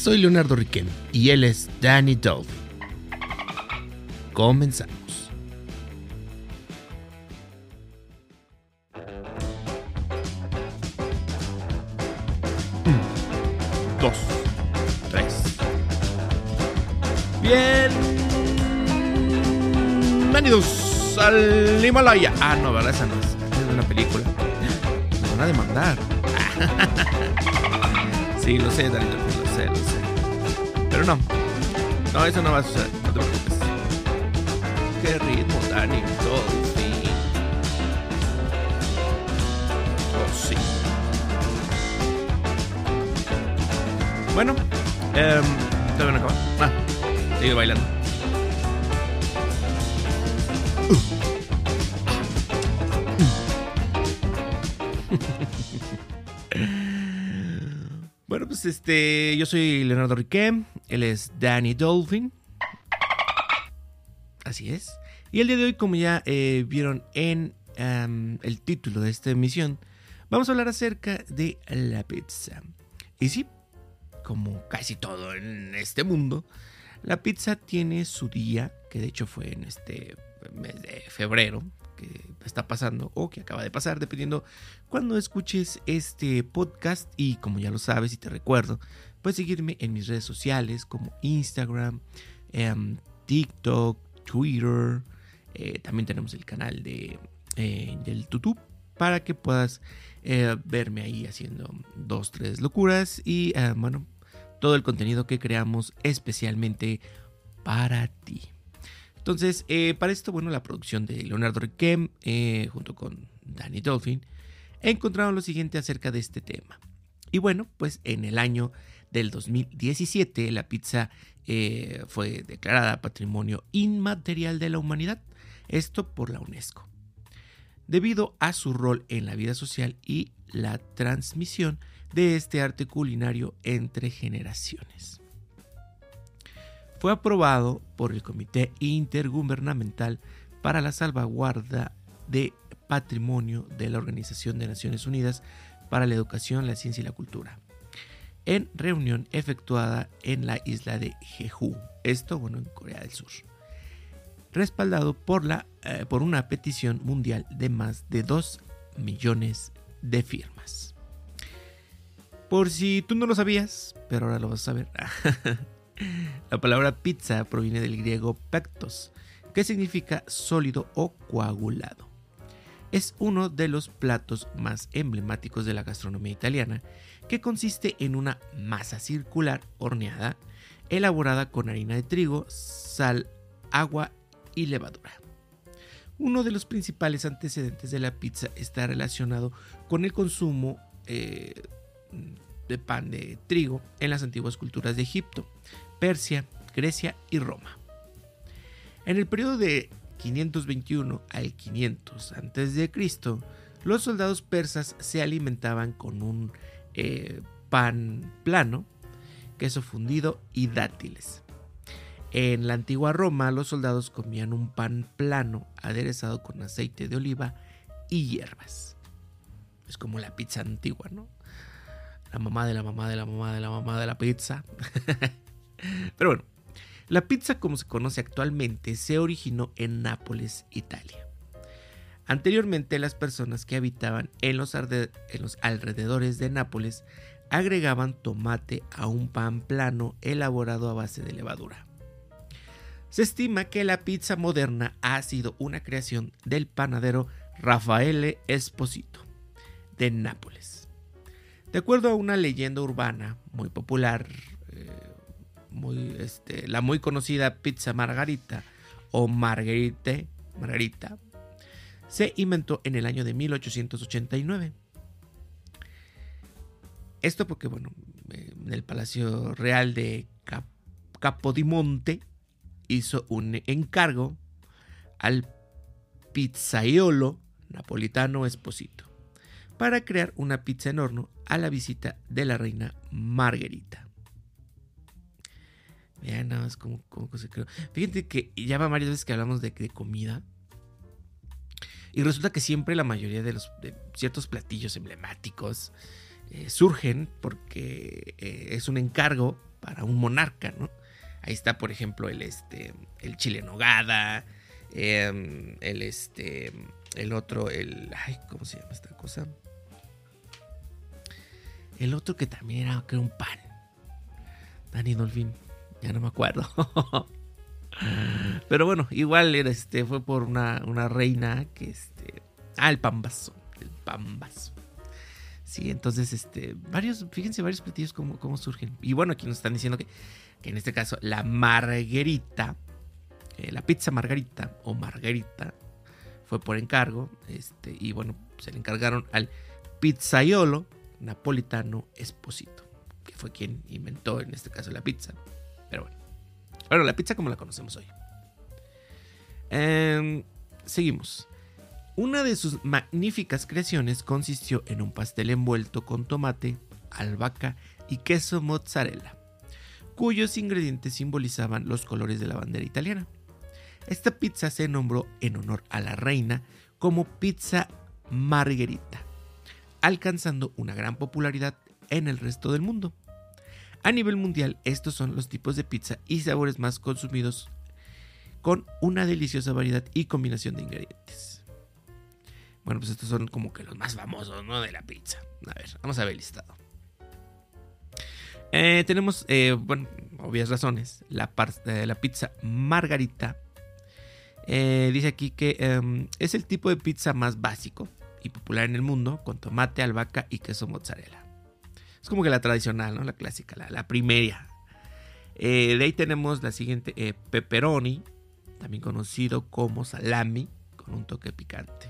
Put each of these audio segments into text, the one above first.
soy Leonardo Riquem y él es Danny Dolphin. Comenzamos. Dos, tres. Bienvenidos al Himalaya. Ah, no, ¿verdad? Esa no es. Es una película. Me van a demandar. Sí, lo sé, Danny Dolphin, Pero no. No, eso no va a suceder. No te preocupes. Qué ritmo, Danny Dolphin. Oh, sí. Bueno, eh, todavía no acaba. Ah, sigue bailando. Este, yo soy Leonardo Riquem, él es Danny Dolphin. Así es. Y el día de hoy, como ya eh, vieron en el título de esta emisión, vamos a hablar acerca de la pizza. Y sí, como casi todo en este mundo, la pizza tiene su día, que de hecho fue en este mes de febrero, que está pasando o que acaba de pasar, dependiendo cuando escuches este podcast. Y como ya lo sabes y te recuerdo, puedes seguirme en mis redes sociales como Instagram, eh, TikTok, Twitter. Eh, también tenemos el canal de, eh, del YouTube para que puedas eh, verme ahí haciendo dos, tres locuras y bueno, todo el contenido que creamos especialmente para ti. Entonces, eh, para esto, bueno, la producción de Leonardo Riquem, eh, junto con Danny Dolphin, encontraron lo siguiente acerca de este tema. Y bueno, pues en el año del 2017, la pizza eh, fue declarada Patrimonio Inmaterial de la Humanidad, esto por la UNESCO, debido a su rol en la vida social y la transmisión de este arte culinario entre generaciones fue aprobado por el Comité Intergubernamental para la Salvaguarda de Patrimonio de la Organización de Naciones Unidas para la Educación, la Ciencia y la Cultura, en reunión efectuada en la isla de Jeju, esto bueno en Corea del Sur, respaldado por, eh, por una petición mundial de más de 2 millones de firmas. Por si tú no lo sabías, pero ahora lo vas a saber. La palabra pizza proviene del griego pectos, que significa sólido o coagulado. Es uno de los platos más emblemáticos de la gastronomía italiana, que consiste en una masa circular horneada, elaborada con harina de trigo, sal, agua y levadura. Uno de los principales antecedentes de la pizza está relacionado con el consumo eh, de pan de trigo en las antiguas culturas de Egipto, Persia, Grecia y Roma. En el periodo de 521 al 500 a.C., los soldados persas se alimentaban con un eh, pan plano, queso fundido y dátiles. En la antigua Roma, los soldados comían un pan plano aderezado con aceite de oliva y hierbas. Es como la pizza antigua, ¿no? La mamá de la mamá de la mamá de la mamá de la pizza. Pero bueno, la pizza como se conoce actualmente se originó en Nápoles, Italia. Anteriormente las personas que habitaban en los, alrededores de Nápoles agregaban tomate a un pan plano elaborado a base de levadura. Se estima que la pizza moderna ha sido una creación del panadero Raffaele Esposito de Nápoles. De acuerdo a una leyenda urbana muy popular, este, la muy conocida pizza margarita o margarite, margarita, se inventó en el año de 1889. Esto porque, bueno, en el Palacio Real de Capodimonte hizo un encargo al pizzaiolo napolitano Esposito para crear una pizza en horno a la visita de la reina Margarita. Vean nada más cómo, se creó. Fíjate que ya va varias veces que hablamos de, comida. Y resulta que siempre la mayoría de los ciertos platillos emblemáticos eh, surgen porque eh, es un encargo para un monarca, ¿no? Ahí está, por ejemplo, el, este, el chile nogada, em, el, este, el otro, el, ay, ¿cómo se llama esta cosa? El otro que también era, que un pan. Danny Dolphin, ya no me acuerdo. Pero bueno, igual era, este, fue por una, una reina que, este, ah, el pambazo, el pambazo. Sí, entonces, este, varios, fíjense varios platillos cómo, cómo surgen. Y bueno, aquí nos están diciendo que que en este caso la margarita, eh, la pizza margarita o margarita, fue por encargo, este, y bueno, se le encargaron al pizzaiolo napolitano Esposito, que fue quien inventó en este caso la pizza. Bueno, la pizza como la conocemos hoy. Em, seguimos. Una de sus magníficas creaciones consistió en un pastel envuelto con tomate, albahaca y queso mozzarella cuyos ingredientes simbolizaban los colores de la bandera italiana. Esta pizza se nombró en honor a la reina como pizza margherita, alcanzando una gran popularidad en el resto del mundo. A nivel mundial, estos son los tipos de pizza y sabores más consumidos con una deliciosa variedad y combinación de ingredientes. Bueno, pues estos son como que los más famosos, ¿no? De la pizza. A ver, vamos a ver el listado. Eh, tenemos, eh, bueno, obvias razones, la, eh, la pizza margarita. dice aquí que em, es el tipo de pizza más básico y popular en el mundo, con tomate, albahaca y queso mozzarella. Es como que la tradicional, ¿no? La clásica, la, la primera. de ahí tenemos la siguiente, pepperoni, también conocido como salami, con un toque picante.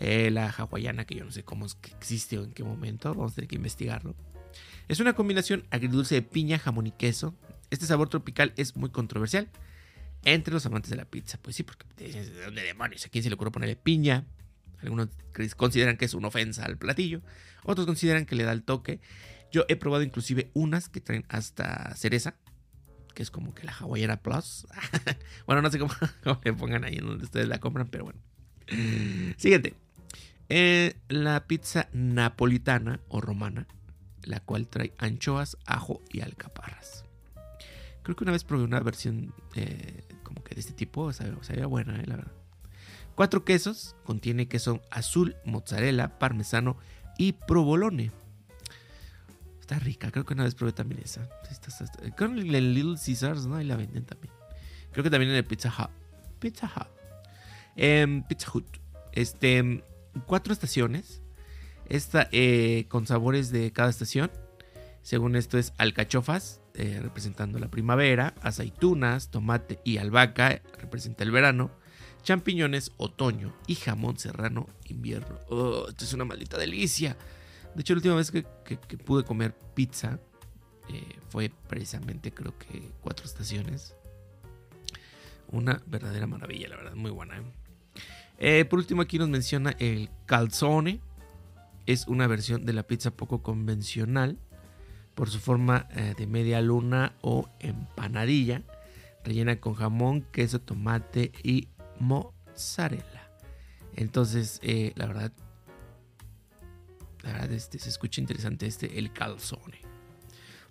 la hawaiana, que yo no sé cómo es que existe o en qué momento, vamos a tener que investigarlo. Es una combinación agridulce de piña, jamón y queso. Este sabor tropical es muy controversial entre los amantes de la pizza. Pues sí, porque ¿de dónde demonios? ¿A quién se le ocurre ponerle piña? Algunos consideran que es una ofensa al platillo. Otros consideran que le da el toque. Yo he probado inclusive unas que traen hasta cereza. Que es como que la hawaiana plus. bueno, no sé cómo, le pongan ahí en donde ustedes la compran, pero bueno. Siguiente. Eh, la pizza napolitana o romana la cual trae anchoas, ajo y alcaparras. Creo que una vez probé una versión eh, como que de este tipo, sabía, buena, eh, la verdad. Cuatro quesos, contiene queso azul, mozzarella, parmesano y provolone. Está rica, creo que una vez probé también esa. Con el Little Caesars, ¿no? Ahí la venden también. Creo que también en el Pizza Hut. Pizza Hut. Em, Pizza Hut. Este, cuatro estaciones. Esta eh, con sabores de cada estación. Según esto es alcachofas, eh, representando la primavera, aceitunas, tomate y albahaca, representa el verano, champiñones, otoño y jamón serrano, invierno. Oh, esto es una maldita delicia. De hecho, la última vez que, pude comer pizza eh, fue precisamente, creo que cuatro estaciones. Una verdadera maravilla, la verdad, muy buena. por último, aquí nos menciona el calzone, es una versión de la pizza poco convencional por su forma eh, de media luna o empanadilla, rellena con jamón, queso, tomate y mozzarella. Entonces, eh, la verdad, la verdad, este, se escucha interesante este, el calzone.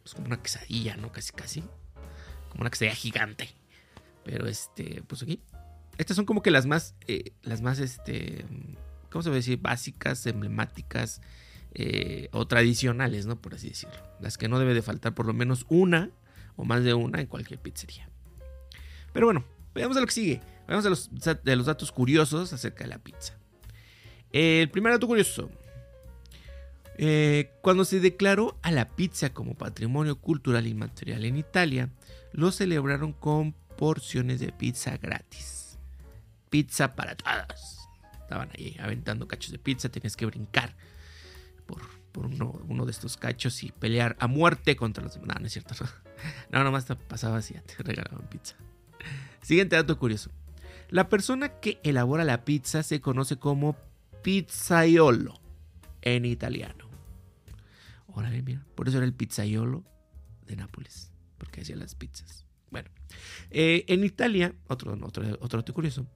Pues como una quesadilla, ¿no? Casi, casi. Como una quesadilla gigante. Pero este, pues aquí. Estas son como que las más, eh, las más, este, ¿cómo se puede decir? Básicas, emblemáticas eh, o tradicionales, ¿no? Por así decirlo. Las que no debe de faltar por lo menos una o más de una en cualquier pizzería. Pero bueno, veamos a lo que sigue. Veamos a los, de los datos curiosos acerca de la pizza. El primer dato curioso. Eh, cuando se declaró a la pizza como patrimonio cultural inmaterial en Italia, lo celebraron con porciones de pizza gratis. Pizza para todos estaban ahí aventando cachos de pizza, tenías que brincar por, uno, de estos cachos y pelear a muerte contra los demás. No, no es cierto. No, no nomás pasaba así, te regalaban pizza. Siguiente dato curioso. La persona que elabora la pizza se conoce como pizzaiolo en italiano. Órale, mira, por eso era el pizzaiolo de Nápoles, porque hacía las pizzas. Bueno, eh, en Italia, otro, otro, otro dato curioso,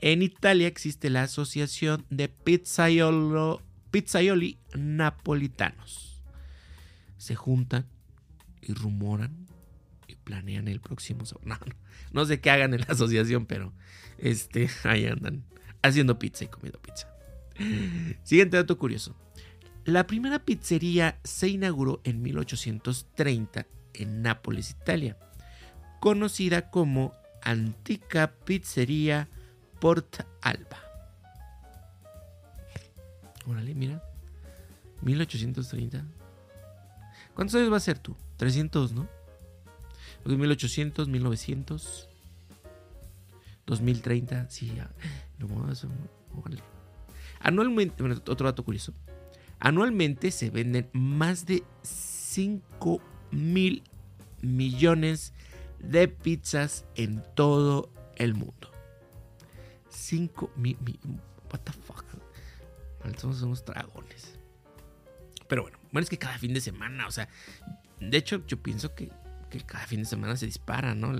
en Italia existe la Asociación de Pizzaiolo, Pizzaioli Napolitanos. Se juntan y rumoran planean el próximo sabor. No, sé qué hagan en la asociación, pero este, ahí andan haciendo pizza y comiendo pizza. Siguiente dato curioso. La primera pizzería se inauguró en 1830 en Nápoles, Italia, conocida como Antica Pizzería Port Alba. Órale, mira. 1830. ¿Cuántos años va a ser tú? 300, ¿no? 1800, 1900, 2030. Sí, ya. Anualmente, otro dato curioso. Anualmente se venden más de 5 mil millones de pizzas en todo el mundo. 5 mil. What the fuck? Somos dragones. Pero bueno, bueno, es que cada fin de semana, o sea, de hecho, yo pienso que, cada fin de semana se dispara, ¿no?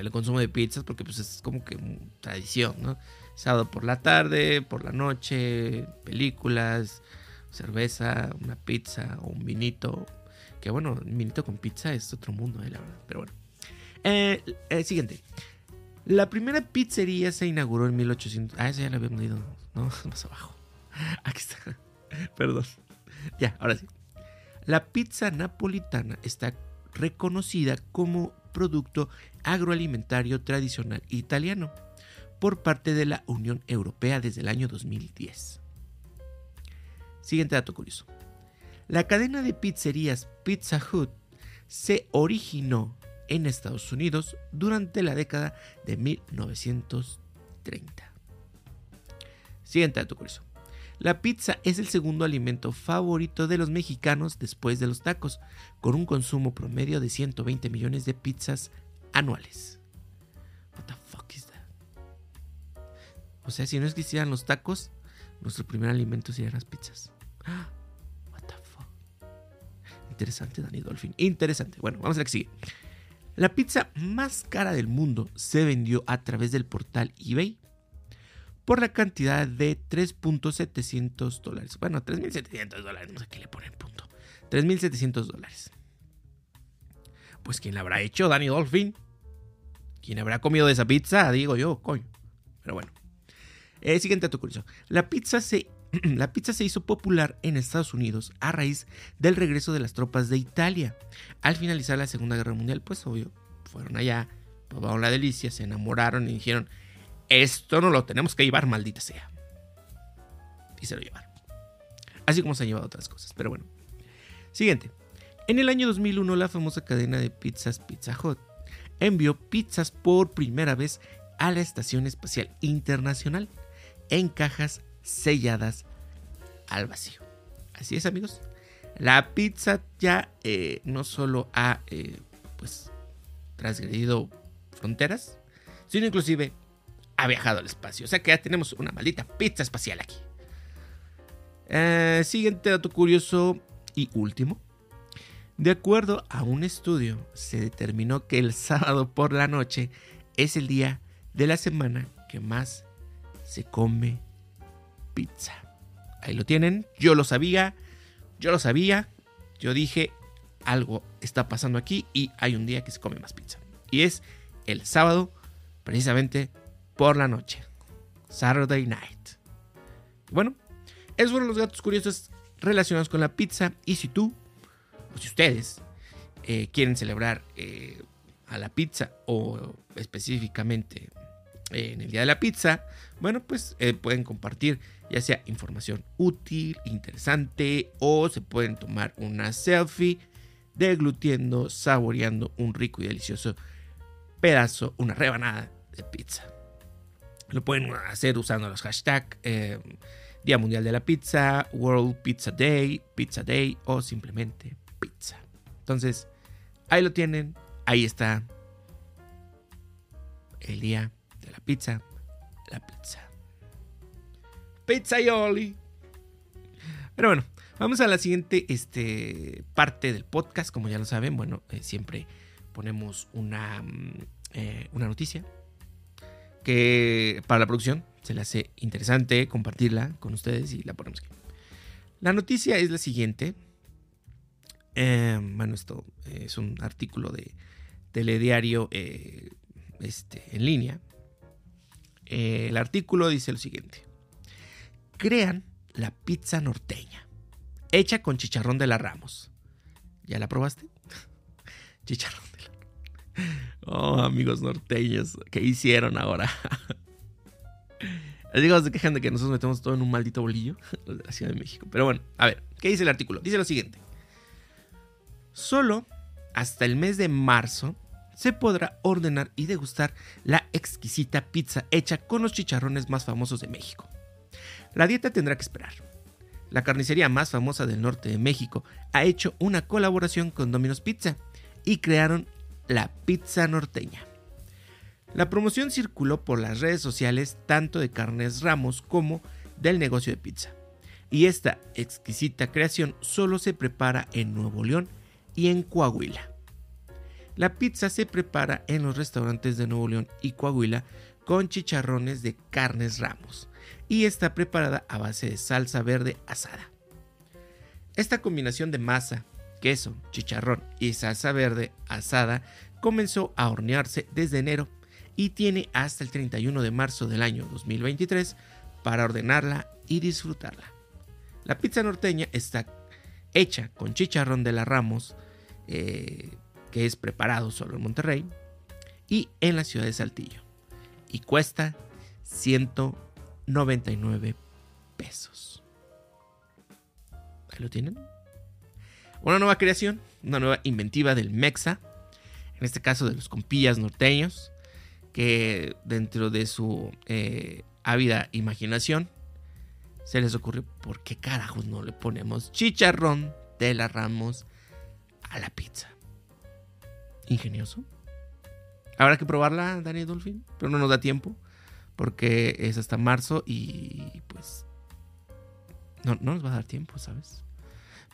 el consumo de pizzas, porque pues es como que tradición, ¿no? Sábado por la tarde, por la noche, películas, cerveza, una pizza o un vinito. Que bueno, un vinito con pizza es otro mundo, ¿eh? la verdad. Pero bueno. Eh, eh, siguiente. La primera pizzería se inauguró en 1800. Ah, esa ya la habíamos leído. No, más abajo. Aquí está. Perdón. Ya, ahora sí. La pizza napolitana está reconocida como producto agroalimentario tradicional italiano por parte de la Unión Europea desde el año 2010. Siguiente dato curioso. La cadena de pizzerías Pizza Hut se originó en Estados Unidos durante la década de 1930. Siguiente dato curioso. La pizza es el segundo alimento favorito de los mexicanos después de los tacos, con un consumo promedio de 120 millones de pizzas anuales. What the fuck is that? O sea, si no existieran los tacos, nuestro primer alimento serían las pizzas. What the fuck? Interesante, Dani Dolphin. Interesante. Bueno, vamos a la que sigue. La pizza más cara del mundo se vendió a través del portal eBay por la cantidad de 3.700 dólares. Bueno, 3.700 dólares, no sé qué le ponen punto. 3.700 dólares. Pues ¿quién la habrá hecho? Danny Dolphin. ¿Quién habrá comido de esa pizza? Digo yo, coño. Pero bueno. Eh, siguiente dato curioso. La pizza, se, la pizza se hizo popular en Estados Unidos a raíz del regreso de las tropas de Italia. Al finalizar la Segunda Guerra Mundial, pues obvio, fueron allá, probaron la delicia, se enamoraron y dijeron, esto no lo tenemos que llevar, maldita sea. Y se lo llevaron. Así como se han llevado otras cosas, pero bueno. Siguiente. En el año 2001, la famosa cadena de pizzas Pizza Hut envió pizzas por primera vez a la Estación Espacial Internacional en cajas selladas al vacío. Así es, amigos. La pizza ya eh, no solo ha eh, pues transgredido fronteras, sino inclusive ha viajado al espacio. O sea que ya tenemos una maldita pizza espacial aquí. Eh, siguiente dato curioso y último. De acuerdo a un estudio, se determinó que el sábado por la noche es el día de la semana que más se come pizza. Ahí lo tienen, yo lo sabía, yo lo sabía, yo dije, algo está pasando aquí y hay un día que se come más pizza. Y es el sábado, precisamente por la noche. Saturday night. Bueno, esos fueron los datos curiosos relacionados con la pizza. Y si tú, o si ustedes, eh, quieren celebrar eh, a la pizza o específicamente eh, en el día de la pizza, bueno, pues pueden compartir ya sea información útil, interesante o se pueden tomar una selfie deglutiendo, saboreando un rico y delicioso pedazo, una rebanada de pizza. Lo pueden hacer usando los hashtags eh, Día Mundial de la Pizza, World Pizza Day, Pizza Day o simplemente pizza. Entonces, ahí lo tienen. Ahí está el día de la pizza. La pizza. Pizzaioli. Pero bueno, vamos a la siguiente este, parte del podcast. Como ya lo saben, bueno, eh, siempre ponemos una, mm, eh, una noticia para la producción se le hace interesante compartirla con ustedes y la ponemos aquí. La noticia es la siguiente. Em, bueno, esto es un artículo de telediario eh, este, en línea. el artículo dice lo siguiente. Crean la pizza norteña, hecha con chicharrón de la Ramos. ¿Ya la probaste? chicharrón Oh, amigos norteños, ¿qué hicieron ahora? Les digo, se quejan de que nosotros metemos todo en un maldito bolillo, los de la Ciudad de México. Pero bueno, a ver, ¿qué dice el artículo? Dice lo siguiente. Solo hasta el mes de marzo se podrá ordenar y degustar la exquisita pizza hecha con los chicharrones más famosos de México. La dieta tendrá que esperar. La carnicería más famosa del norte de México ha hecho una colaboración con Domino's Pizza y crearon la pizza norteña. La promoción circuló por las redes sociales tanto de Carnes Ramos como del negocio de pizza. Y esta exquisita creación solo se prepara en Nuevo León y en Coahuila. La pizza se prepara en los restaurantes de Nuevo León y Coahuila con chicharrones de Carnes Ramos y está preparada a base de salsa verde asada. Esta combinación de masa, queso, chicharrón y salsa verde asada comenzó a hornearse desde enero y tiene hasta el 31 de marzo del año 2023 para ordenarla y disfrutarla. La pizza norteña está hecha con chicharrón de la Ramos, eh, que es preparado solo en Monterrey, y en la ciudad de Saltillo. Y cuesta 199 pesos. Ahí lo tienen. Una nueva creación, una nueva inventiva del Mexa, en este caso de los compillas norteños, que dentro de su eh, ávida imaginación se les ocurrió, ¿por qué carajos no le ponemos chicharrón de la Ramos a la pizza? Ingenioso. Habrá que probarla, Dani Dolphin, pero no nos da tiempo porque es hasta marzo y pues no, no nos va a dar tiempo, ¿sabes?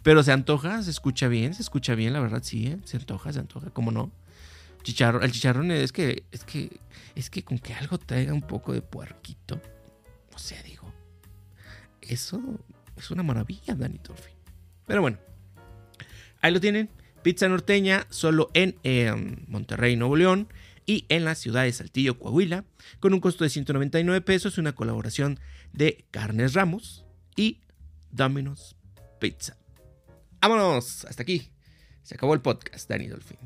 Pero se antoja, se escucha bien, se escucha bien, la verdad sí, ¿eh? se antoja, se antoja, ¿cómo no? el chicharrón es que, es que, es que con que algo traiga un poco de puerquito, o sea, digo, eso es una maravilla, Dani Torfi. Pero bueno, ahí lo tienen, pizza norteña solo en em, Monterrey, Nuevo León y en la ciudad de Saltillo, Coahuila, con un costo de 199 pesos, una colaboración de Carnes Ramos y Domino's Pizza. Vámonos, hasta aquí. Se acabó el podcast, Dani Dolphin.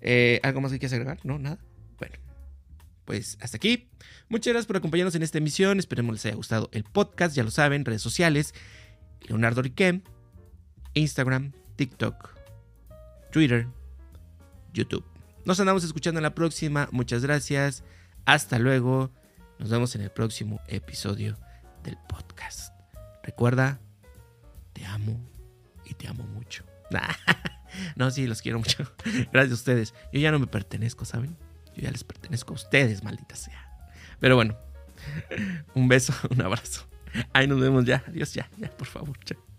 Eh, ¿Algo más que quieras agregar? No, nada. Bueno, pues hasta aquí. Muchas gracias por acompañarnos en esta emisión. Esperemos les haya gustado el podcast. Ya lo saben, redes sociales: Leonardo Riquem, Instagram, TikTok, Twitter, YouTube. Nos andamos escuchando en la próxima. Muchas gracias. Hasta luego. Nos vemos en el próximo episodio del podcast. Recuerda, te amo te amo mucho. No, sí, los quiero mucho. Gracias a ustedes. Yo ya no me pertenezco, ¿saben? Yo ya les pertenezco a ustedes, maldita sea. Pero bueno, un beso, un abrazo. Ahí nos vemos ya. Adiós, ya, ya, por favor. Chao.